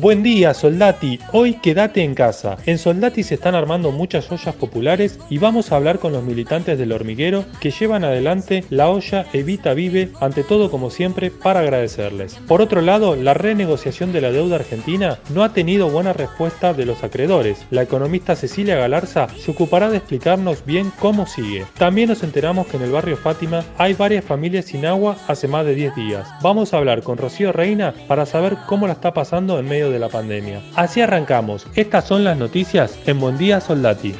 Buen día, Soldati. Hoy quédate en casa. En Soldati se están armando muchas ollas populares y vamos a hablar con los militantes del hormiguero que llevan adelante la olla Evita Vive, ante todo como siempre, para agradecerles. Por otro lado, la renegociación de la deuda argentina no ha tenido buena respuesta de los acreedores. La economista Cecilia Galarza se ocupará de explicarnos bien cómo sigue. También nos enteramos que en el barrio Fátima hay varias familias sin agua hace más de 10 días. Vamos a hablar con Rocío Reina para saber cómo la está pasando en medio de la pandemia. Así arrancamos. Estas son las noticias en Buen Día Soldati.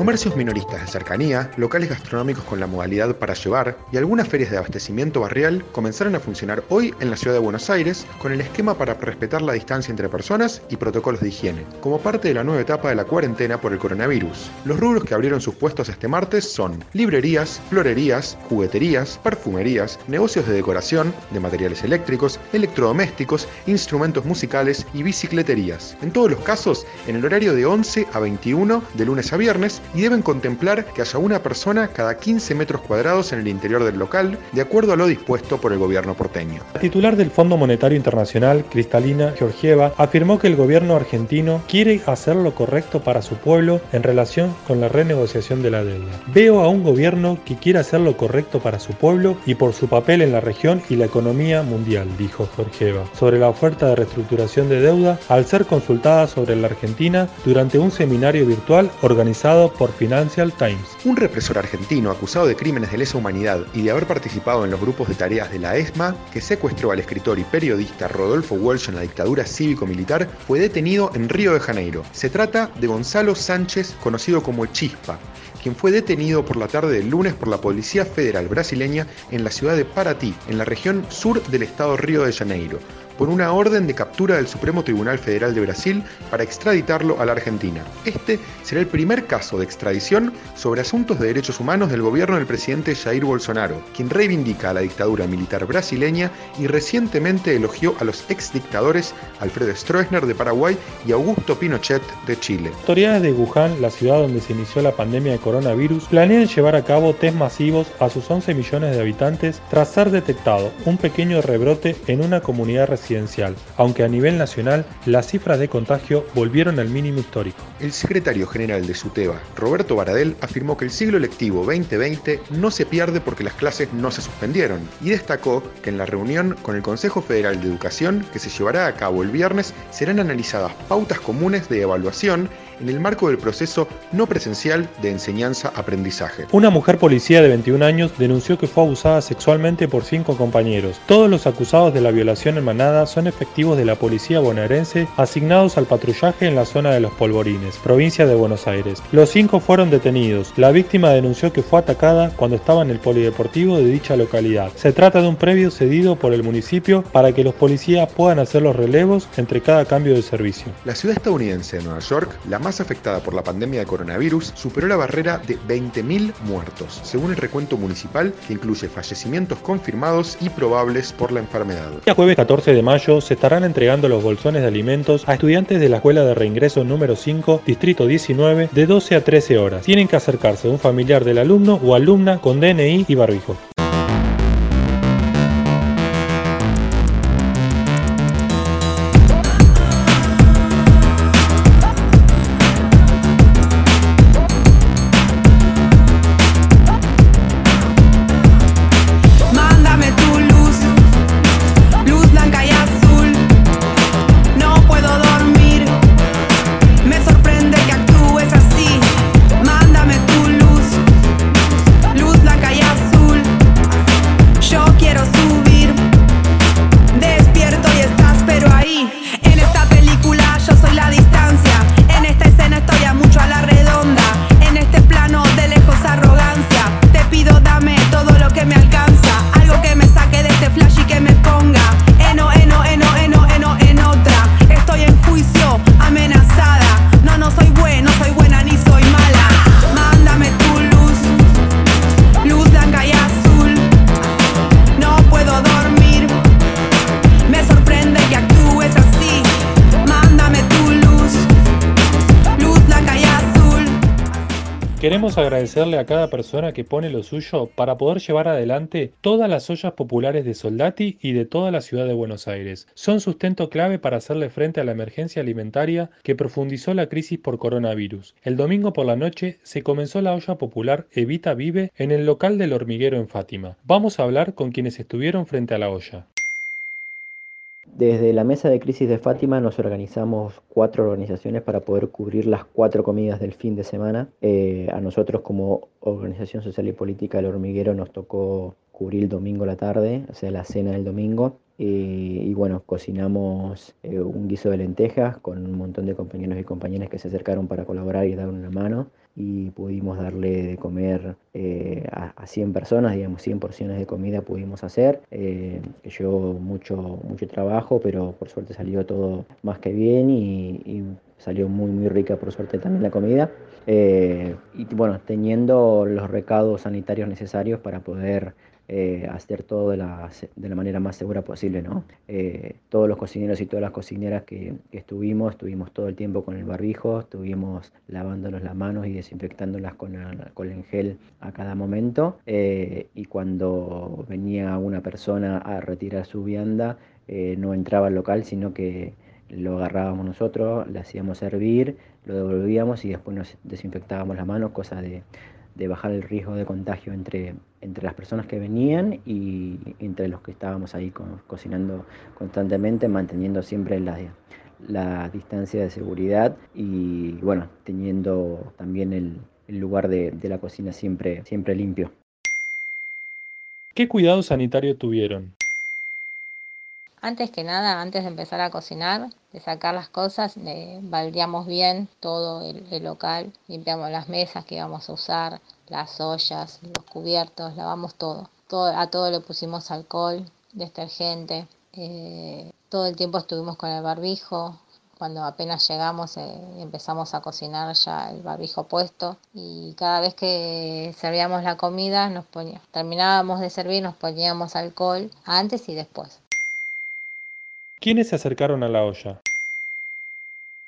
Comercios minoristas de cercanía, locales gastronómicos con la modalidad para llevar y algunas ferias de abastecimiento barrial comenzaron a funcionar hoy en la ciudad de Buenos Aires con el esquema para respetar la distancia entre personas y protocolos de higiene, como parte de la nueva etapa de la cuarentena por el coronavirus. Los rubros que abrieron sus puestos este martes son librerías, florerías, jugueterías, perfumerías, negocios de decoración, de materiales eléctricos, electrodomésticos, instrumentos musicales y bicicleterías. En todos los casos, en el horario de 11 a 21 de lunes a viernes y deben contemplar que haya una persona cada 15 metros cuadrados en el interior del local, de acuerdo a lo dispuesto por el gobierno porteño. La titular del Fondo Monetario Internacional, Cristalina Georgieva, afirmó que el gobierno argentino quiere hacer lo correcto para su pueblo en relación con la renegociación de la deuda. Veo a un gobierno que quiere hacer lo correcto para su pueblo y por su papel en la región y la economía mundial, dijo Georgieva, sobre la oferta de reestructuración de deuda al ser consultada sobre la Argentina durante un seminario virtual organizado por Financial Times. Un represor argentino acusado de crímenes de lesa humanidad y de haber participado en los grupos de tareas de la ESMA, que secuestró al escritor y periodista Rodolfo Walsh en la dictadura cívico-militar, fue detenido en Río de Janeiro. Se trata de Gonzalo Sánchez, conocido como Chispa, quien fue detenido por la tarde del lunes por la Policía Federal brasileña en la ciudad de Paraty, en la región sur del estado Río de Janeiro, por una orden de captura del Supremo Tribunal Federal de Brasil para extraditarlo a la Argentina. Este será el primer caso de extradición sobre asuntos de derechos humanos del gobierno del presidente Jair Bolsonaro, quien reivindica a la dictadura militar brasileña y recientemente elogió a los exdictadores Alfredo Stroessner de Paraguay y Augusto Pinochet de Chile. Autoridades de Wuhan, la ciudad donde se inició la pandemia de coronavirus, planean llevar a cabo test masivos a sus 11 millones de habitantes tras ser detectado un pequeño rebrote en una comunidad aunque a nivel nacional las cifras de contagio volvieron al mínimo histórico. El secretario general de SUTEBA, Roberto Baradel, afirmó que el siglo lectivo 2020 no se pierde porque las clases no se suspendieron y destacó que en la reunión con el Consejo Federal de Educación, que se llevará a cabo el viernes, serán analizadas pautas comunes de evaluación en el marco del proceso no presencial de enseñanza-aprendizaje. Una mujer policía de 21 años denunció que fue abusada sexualmente por cinco compañeros. Todos los acusados de la violación en manada son efectivos de la policía bonaerense asignados al patrullaje en la zona de Los Polvorines, provincia de Buenos Aires. Los cinco fueron detenidos. La víctima denunció que fue atacada cuando estaba en el polideportivo de dicha localidad. Se trata de un previo cedido por el municipio para que los policías puedan hacer los relevos entre cada cambio de servicio. La ciudad estadounidense de Nueva York, la más afectada por la pandemia de coronavirus, superó la barrera de 20.000 muertos, según el recuento municipal que incluye fallecimientos confirmados y probables por la enfermedad. El jueves 14 de mayo se estarán entregando los bolsones de alimentos a estudiantes de la Escuela de Reingreso número 5, Distrito 19, de 12 a 13 horas. Tienen que acercarse a un familiar del alumno o alumna con DNI y barbijo. Agradecerle a cada persona que pone lo suyo para poder llevar adelante todas las ollas populares de Soldati y de toda la ciudad de Buenos Aires. Son sustento clave para hacerle frente a la emergencia alimentaria que profundizó la crisis por coronavirus. El domingo por la noche se comenzó la olla popular Evita Vive en el local del hormiguero en Fátima. Vamos a hablar con quienes estuvieron frente a la olla. Desde la mesa de crisis de Fátima nos organizamos cuatro organizaciones para poder cubrir las cuatro comidas del fin de semana. Eh, a nosotros como Organización Social y Política del Hormiguero nos tocó cubrir el domingo la tarde, o sea, la cena del domingo. Y, y bueno, cocinamos eh, un guiso de lentejas con un montón de compañeros y compañeras que se acercaron para colaborar y dar una mano y pudimos darle de comer eh, a, a 100 personas, digamos 100 porciones de comida pudimos hacer, eh, llevó mucho, mucho trabajo, pero por suerte salió todo más que bien y, y salió muy muy rica por suerte también la comida. Eh, y bueno, teniendo los recados sanitarios necesarios para poder eh, hacer todo de la, de la, manera más segura posible, ¿no? Eh, todos los cocineros y todas las cocineras que, que, estuvimos, estuvimos todo el tiempo con el barbijo, estuvimos lavándonos las manos y desinfectándolas con, la, con el gel a cada momento. Eh, y cuando venía una persona a retirar su vianda, eh, no entraba al local, sino que lo agarrábamos nosotros, le hacíamos hervir, lo devolvíamos y después nos desinfectábamos las manos, cosa de de bajar el riesgo de contagio entre, entre las personas que venían y entre los que estábamos ahí co cocinando constantemente, manteniendo siempre la, la, distancia de seguridad y bueno, teniendo también el, el lugar de, de, la cocina siempre, siempre limpio. ¿Qué cuidado sanitario tuvieron? Antes que nada, antes de empezar a cocinar, de sacar las cosas, eh, baldeamos bien todo el, local, limpiamos las mesas que íbamos a usar, las ollas, los cubiertos, lavamos todo. todo a todo le pusimos alcohol, detergente. Eh, todo el tiempo estuvimos con el barbijo. Cuando apenas llegamos eh, empezamos a cocinar ya el barbijo puesto y cada vez que servíamos la comida nos poníamos, terminábamos de servir nos poníamos alcohol antes y después. ¿Quiénes se acercaron a la olla?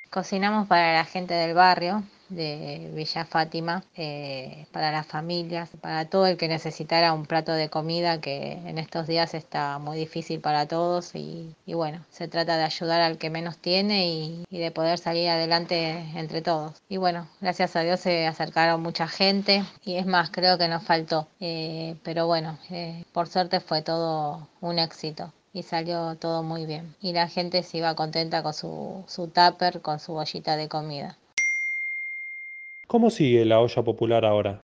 Cocinamos para la gente del barrio, de Villa Fátima, eh, para las familias, para todo el que necesitara un plato de comida que en estos días está muy difícil para todos y, bueno, se trata de ayudar al que menos tiene y, y, de poder salir adelante entre todos. Y bueno, gracias a Dios se acercaron mucha gente y es más, creo que nos faltó, eh, pero bueno, eh, por suerte fue todo un éxito y salió todo muy bien. Y la gente se iba contenta con su, su tupper, con su ollita de comida. ¿Cómo sigue la olla popular ahora?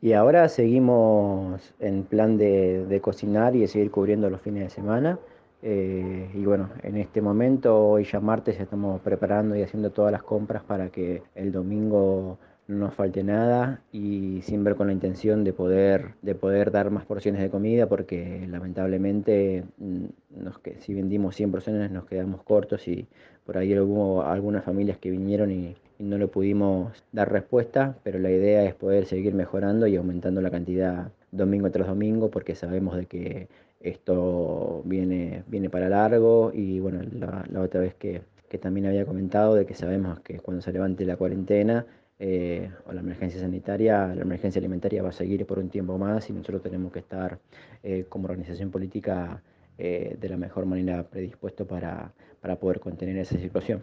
Y ahora seguimos en plan de, de cocinar y de seguir cubriendo los fines de semana. Eh, y bueno, en este momento, hoy ya martes, estamos preparando y haciendo todas las compras para que el domingo no nos falte nada y siempre con la intención de poder, de poder dar más porciones de comida porque lamentablemente mm, nos, si vendimos 100 porciones nos quedamos cortos y por ahí hubo algunas familias que vinieron y, no le pudimos dar respuesta, pero la idea es poder seguir mejorando y aumentando la cantidad domingo tras domingo porque sabemos de que esto viene, viene para largo y bueno, la, la otra vez que, que también había comentado de que sabemos que cuando se levante la cuarentena eh, o la emergencia sanitaria, la emergencia alimentaria va a seguir por un tiempo más y nosotros tenemos que estar eh, como organización política eh, de la mejor manera predispuesto para, para poder contener esa situación.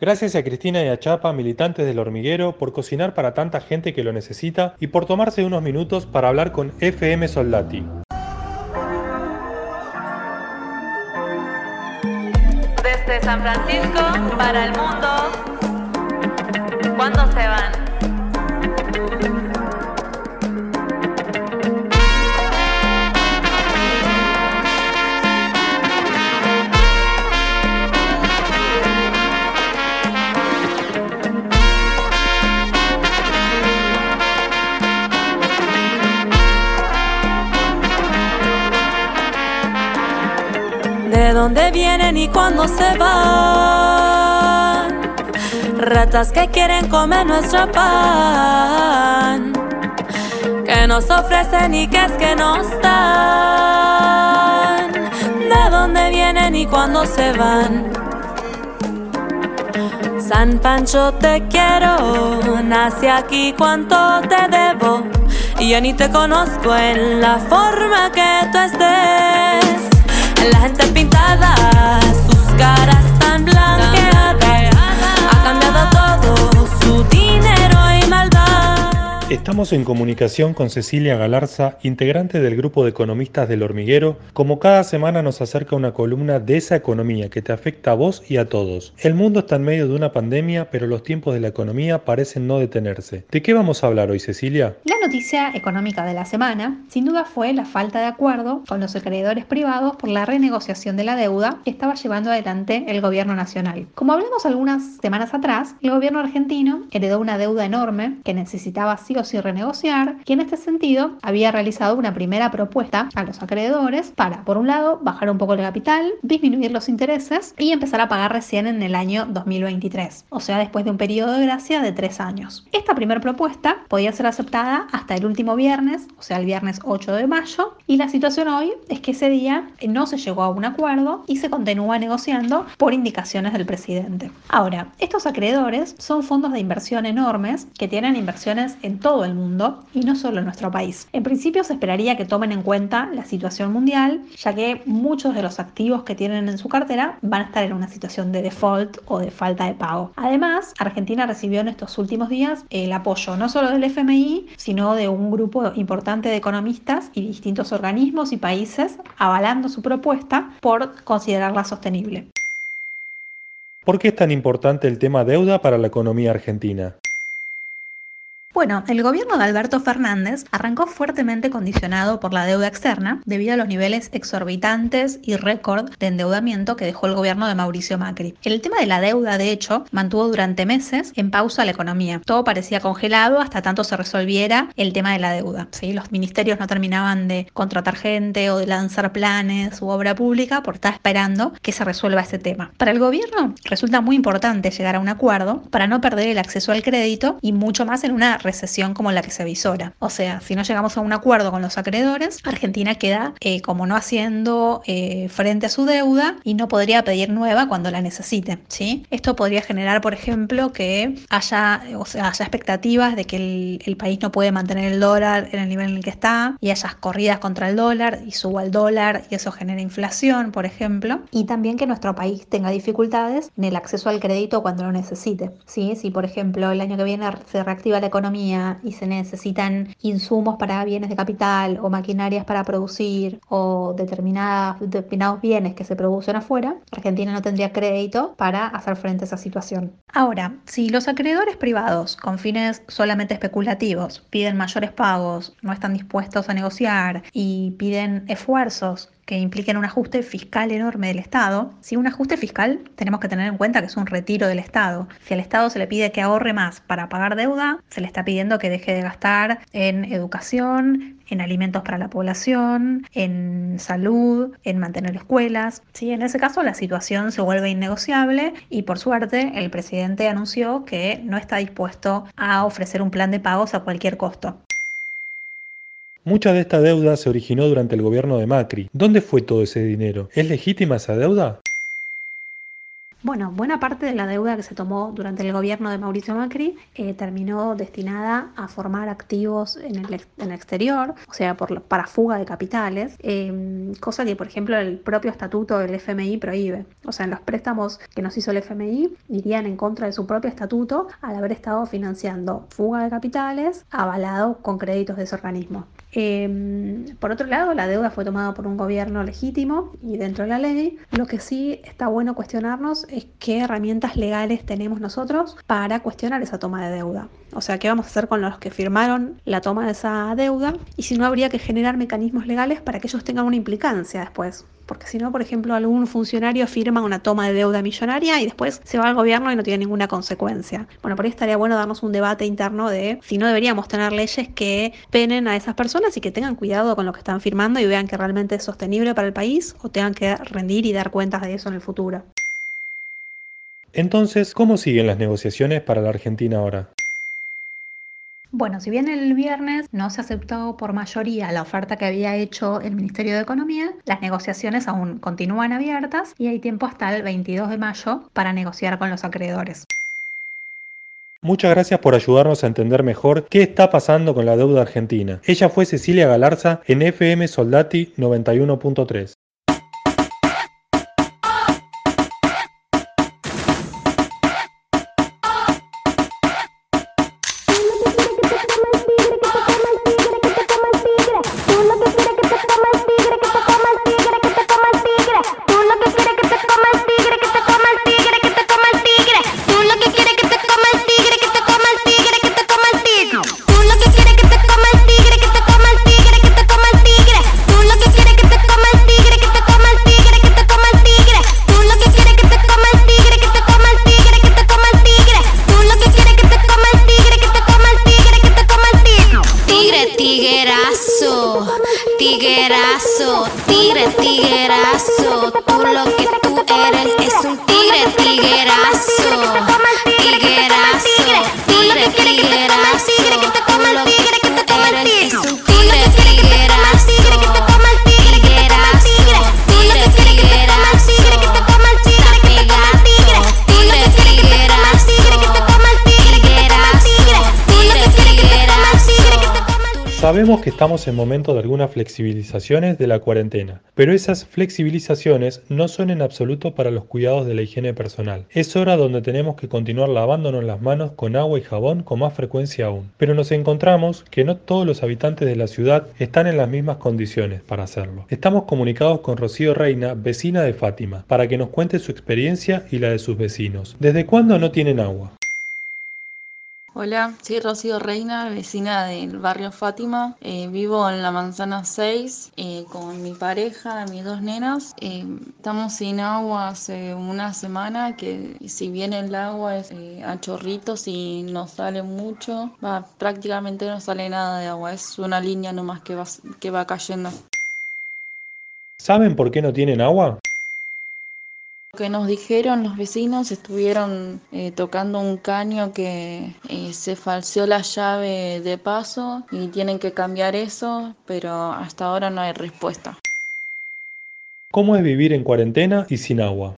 Gracias a Cristina y a Chapa, militantes del hormiguero, por cocinar para tanta gente que lo necesita y por tomarse unos minutos para hablar con FM Soldati. Desde San Francisco para el mundo. ¿Cuándo se van? ¿De dónde vienen y cuándo se van? Ratas que quieren comer nuestro pan, que nos ofrecen y que es que nos dan. ¿De dónde vienen y cuándo se van? San Pancho te quiero, nací aquí cuánto te debo. Y yo ni te conozco en la forma que tú estés. La gente pintada, sus caras tan blanqueadas. Estamos en comunicación con Cecilia Galarza, integrante del grupo de economistas del hormiguero. Como cada semana nos acerca una columna de esa economía que te afecta a vos y a todos. El mundo está en medio de una pandemia, pero los tiempos de la economía parecen no detenerse. ¿De qué vamos a hablar hoy, Cecilia? La noticia económica de la semana, sin duda, fue la falta de acuerdo con los acreedores privados por la renegociación de la deuda que estaba llevando adelante el gobierno nacional. Como hablamos algunas semanas atrás, el gobierno argentino heredó una deuda enorme que necesitaba sí sí renegociar y en este sentido había realizado una primera propuesta a los acreedores para, por un lado, bajar un poco el capital, disminuir los intereses y empezar a pagar recién en el año 2023, o sea, después de un periodo de gracia de tres años. Esta primera propuesta podía ser aceptada hasta el último viernes, o sea, el viernes 8 de mayo, y la situación hoy es que ese día no se llegó a un acuerdo y se continúa negociando por indicaciones del presidente. Ahora, estos acreedores son fondos de inversión enormes que tienen inversiones en todo el mundo y no solo en nuestro país. En principio se esperaría que tomen en cuenta la situación mundial, ya que muchos de los activos que tienen en su cartera van a estar en una situación de default o de falta de pago. Además, Argentina recibió en estos últimos días el apoyo no solo del FMI, sino de un grupo importante de economistas y distintos organismos y países avalando su propuesta por considerarla sostenible. ¿Por qué es tan importante el tema deuda para la economía argentina? Bueno, el gobierno de Alberto Fernández arrancó fuertemente condicionado por la deuda externa debido a los niveles exorbitantes y récord de endeudamiento que dejó el gobierno de Mauricio Macri. El tema de la deuda, de hecho, mantuvo durante meses en pausa la economía. Todo parecía congelado hasta tanto se resolviera el tema de la deuda. ¿sí? Los ministerios no terminaban de contratar gente o de lanzar planes u obra pública por estar esperando que se resuelva ese tema. Para el gobierno resulta muy importante llegar a un acuerdo para no perder el acceso al crédito y mucho más en una recesión como la que se avisora. O sea, si no llegamos a un acuerdo con los acreedores, Argentina queda eh, como no haciendo eh, frente a su deuda y no podría pedir nueva cuando la necesite. ¿sí? Esto podría generar, por ejemplo, que haya, o sea, haya expectativas de que el, el país no puede mantener el dólar en el nivel en el que está y haya corridas contra el dólar y suba el dólar y eso genera inflación, por ejemplo. Y también que nuestro país tenga dificultades en el acceso al crédito cuando lo necesite. ¿sí? Si, por ejemplo, el año que viene se reactiva la economía, y se necesitan insumos para bienes de capital o maquinarias para producir o determinados bienes que se producen afuera, Argentina no tendría crédito para hacer frente a esa situación. Ahora, si los acreedores privados con fines solamente especulativos piden mayores pagos, no están dispuestos a negociar y piden esfuerzos que impliquen un ajuste fiscal enorme del Estado. Si un ajuste fiscal tenemos que tener en cuenta que es un retiro del Estado. Si al Estado se le pide que ahorre más para pagar deuda, se le está pidiendo que deje de gastar en educación, en alimentos para la población, en salud, en mantener escuelas. ¿sí? En ese caso la situación se vuelve innegociable y por suerte el presidente anunció que no está dispuesto a ofrecer un plan de pagos a cualquier costo. Mucha de esta deuda se originó durante el gobierno de Macri. ¿Dónde fue todo ese dinero? ¿Es legítima esa deuda? Bueno, buena parte de la deuda que se tomó durante el gobierno de Mauricio Macri eh, terminó destinada a formar activos en el, exterior, o sea, para fuga de capitales, eh, cosa que, por ejemplo, el propio estatuto del FMI prohíbe. O sea, los préstamos que nos hizo el FMI irían en contra de su propio estatuto al haber estado financiando fuga de capitales avalado con créditos de ese organismo. Eh, por otro lado, la deuda fue tomada por un gobierno legítimo y dentro de la ley. Lo que sí está bueno cuestionarnos es qué herramientas legales tenemos nosotros para cuestionar esa toma de deuda. O sea, qué vamos a hacer con los que firmaron la toma de esa deuda y si no habría que generar mecanismos legales para que ellos tengan una implicancia después. Porque si no, por ejemplo, algún funcionario firma una toma de deuda millonaria y después se va al gobierno y no tiene ninguna consecuencia. Bueno, por ahí estaría bueno darnos un debate interno de si no deberíamos tener leyes que penen a esas personas y que tengan cuidado con lo que están firmando y vean que realmente es sostenible para el país o tengan que rendir y dar cuentas de eso en el futuro. Entonces, ¿cómo siguen las negociaciones para la Argentina ahora? Bueno, si bien el viernes no se aceptó por mayoría la oferta que había hecho el Ministerio de Economía, las negociaciones aún continúan abiertas y hay tiempo hasta el 22 de mayo para negociar con los acreedores. Muchas gracias por ayudarnos a entender mejor qué está pasando con la deuda argentina. Ella fue Cecilia Galarza en FM Soldati 91.3. Sabemos que estamos en momento de algunas flexibilizaciones de la cuarentena, pero esas flexibilizaciones no son en absoluto para los cuidados de la higiene personal. Es hora donde tenemos que continuar lavándonos las manos con agua y jabón con más frecuencia aún. Pero nos encontramos que no todos los habitantes de la ciudad están en las mismas condiciones para hacerlo. Estamos comunicados con Rocío Reina, vecina de Fátima, para que nos cuente su experiencia y la de sus vecinos. ¿Desde cuándo no tienen agua? Hola, soy Rocío Reina, vecina del barrio Fátima. Eh, vivo en la manzana 6 eh, con mi pareja, mis dos nenas. Eh, estamos sin agua hace una semana, que si bien el agua es a chorritos y no sale mucho, va, prácticamente no sale nada de agua, es una línea nomás que va, que va cayendo. ¿Saben por qué no tienen agua? Que nos dijeron los vecinos, estuvieron eh, tocando un caño que eh, se falseó la llave de paso y tienen que cambiar eso, pero hasta ahora no hay respuesta. ¿Cómo es vivir en cuarentena y sin agua?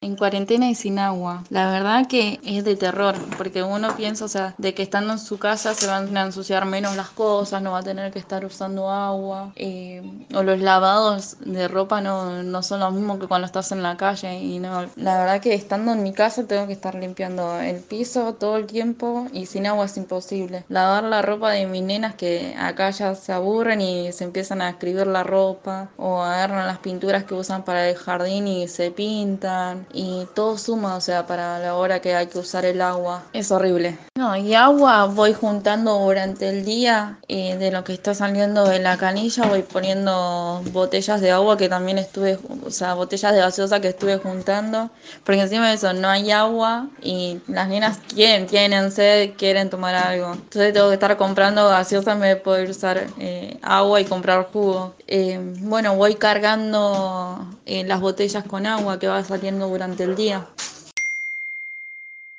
En cuarentena y sin agua. La verdad que es de terror, porque uno piensa, o sea, de que estando en su casa se van a ensuciar menos las cosas, no va a tener que estar usando agua, eh, o los lavados de ropa no, no son lo mismo que cuando estás en la calle. Y no, la verdad que estando en mi casa tengo que estar limpiando el piso todo el tiempo y sin agua es imposible. Lavar la ropa de mis nenas que acá ya se aburren y se empiezan a escribir la ropa, o agarran las pinturas que usan para el jardín y se pintan y todo suma, o sea, para la hora que hay que usar el agua. Es horrible. No, y agua voy juntando durante el día eh, de lo que está saliendo de la canilla, voy poniendo botellas de agua que también estuve, o sea, botellas de gaseosa que estuve juntando, porque encima de eso no hay agua y las nenas quieren, tienen sed, quieren tomar algo. Entonces tengo que estar comprando gaseosa en vez de poder usar eh, agua y comprar jugo. Eh, bueno, voy cargando las botellas con agua que va saliendo durante el día.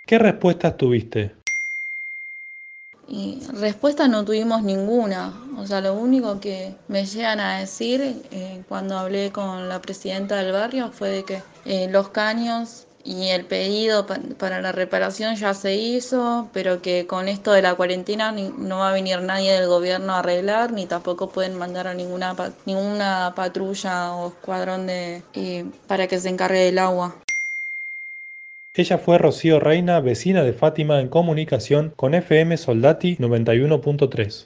¿Qué respuestas tuviste? Y respuesta no tuvimos ninguna. O sea, lo único que me llegan a decir eh, cuando hablé con la presidenta del barrio fue de que eh, los caños y el pedido para la reparación ya se hizo, pero que con esto de la cuarentena no va a venir nadie del gobierno a arreglar, ni tampoco pueden mandar a ninguna, ninguna patrulla o escuadrón de, eh, para que se encargue del agua. Ella fue Rocío Reina, vecina de Fátima en comunicación con FM Soldati 91.3.